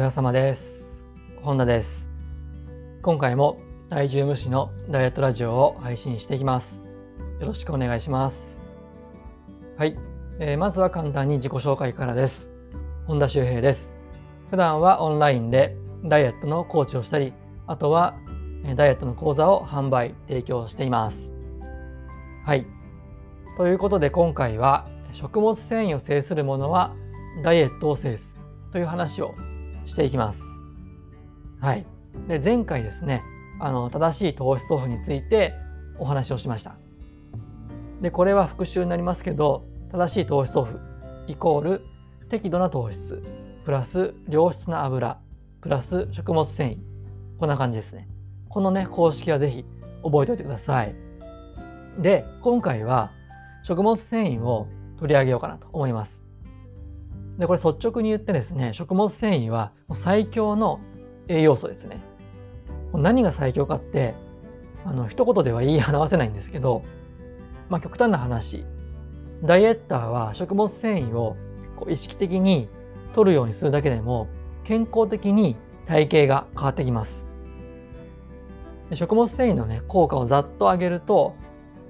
疲れ様です。本田です。今回も体重無視のダイエットラジオを配信していきます。よろしくお願いします。はい、えーまずは簡単に自己紹介からです。本田修平です。普段はオンラインでダイエットのコーチをしたり、あとはえダイエットの講座を販売、提供しています。はい。ということで今回は食物繊維を制するものはダイエットを制すという話をしていきます。はい。で前回ですね、あの正しい糖質オフについてお話をしました。でこれは復習になりますけど、正しい糖質オフイコール適度な糖質プラス良質な油プラス食物繊維こんな感じですね。このね公式はぜひ覚えておいてください。で今回は食物繊維を取り上げようかなと思います。でこれ率直に言ってですね食物繊維は最強の栄養素ですね。何が最強かってあの一言では言い表せないんですけど、まあ、極端な話ダイエッターは食物繊維をこう意識的に取るようにするだけでも健康的に体型が変わってきます。食物繊維のね効果をざっと上げると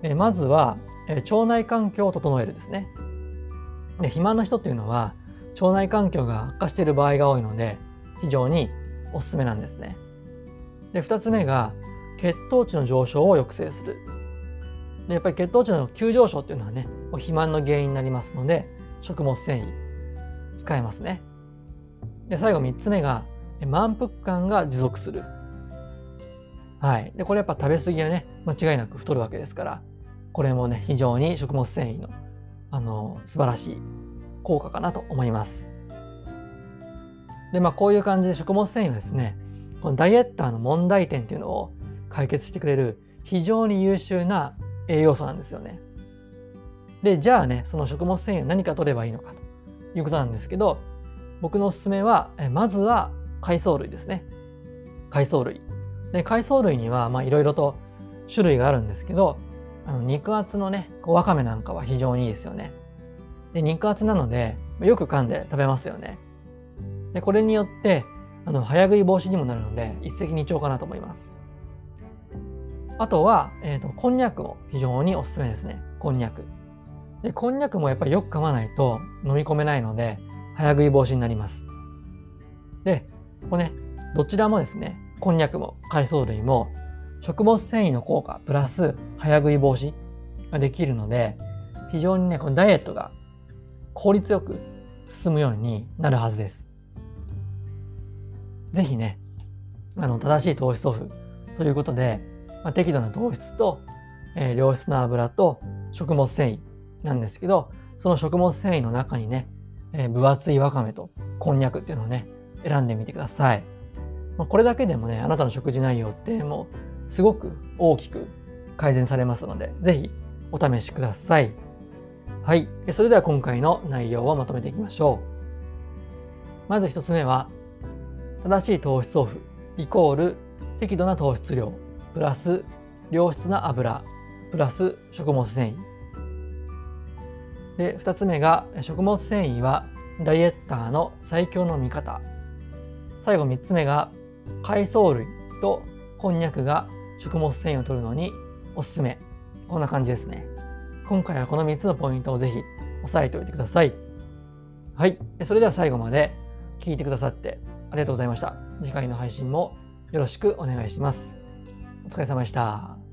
えまずはえ腸内環境を整えるですね。で肥満の人っていうのは腸内環境が悪化している場合が多いので非常におすすめなんですね。で2つ目が血糖値の上昇を抑制する。でやっぱり血糖値の急上昇っていうのはね肥満の原因になりますので食物繊維使えますね。で最後3つ目が満腹感が持続する。はい。でこれやっぱ食べ過ぎはね間違いなく太るわけですからこれもね非常に食物繊維のあの素晴らしい効果かなと思います。でまあこういう感じで食物繊維はですねこのダイエッターの問題点っていうのを解決してくれる非常に優秀な栄養素なんですよね。でじゃあねその食物繊維を何か取ればいいのかということなんですけど僕のおすすめはえまずは海藻類ですね。海藻類。で海藻類にはいろいろと種類があるんですけどあの肉厚のねわかめなんかは非常にいいですよね。で肉厚なのでよく噛んで食べますよね。でこれによってあの早食い防止にもなるので一石二鳥かなと思います。あとは、えーと、こんにゃくも非常におすすめですね。こんにゃく。でこんにゃくもやっぱりよく噛まないと飲み込めないので早食い防止になります。でこれねどちらもですねこんにゃくも海藻類も食物繊維の効果プラス早食い防止ができるので非常にねこのダイエットが効率よく進むようになるはずです。ぜひねあの正しい糖質オフということで、まあ、適度な糖質と、えー良質な油と食物繊維なんですけどその食物繊維の中にね、えー分厚いわかめとこんにゃくっていうのをね選んでみてください。まあこれだけでもねあなたの食事内容ってもうすごく大きく改善されますのでぜひお試しください。はい。それでは今回の内容をまとめていきましょう。まず一つ目は正しい糖質オフイコール適度な糖質量プラス良質な油プラス食物繊維で2つ目が食物繊維はダイエッターの最強の味方最後3つ目が海藻類とこんにゃくが食物繊維を取るのにおすすめこんな感じですね今回はこの3つのポイントをぜひ押さえておいてください。はい。それでは最後まで聞いてくださってありがとうございました。次回の配信もよろしくお願いします。お疲れ様でした。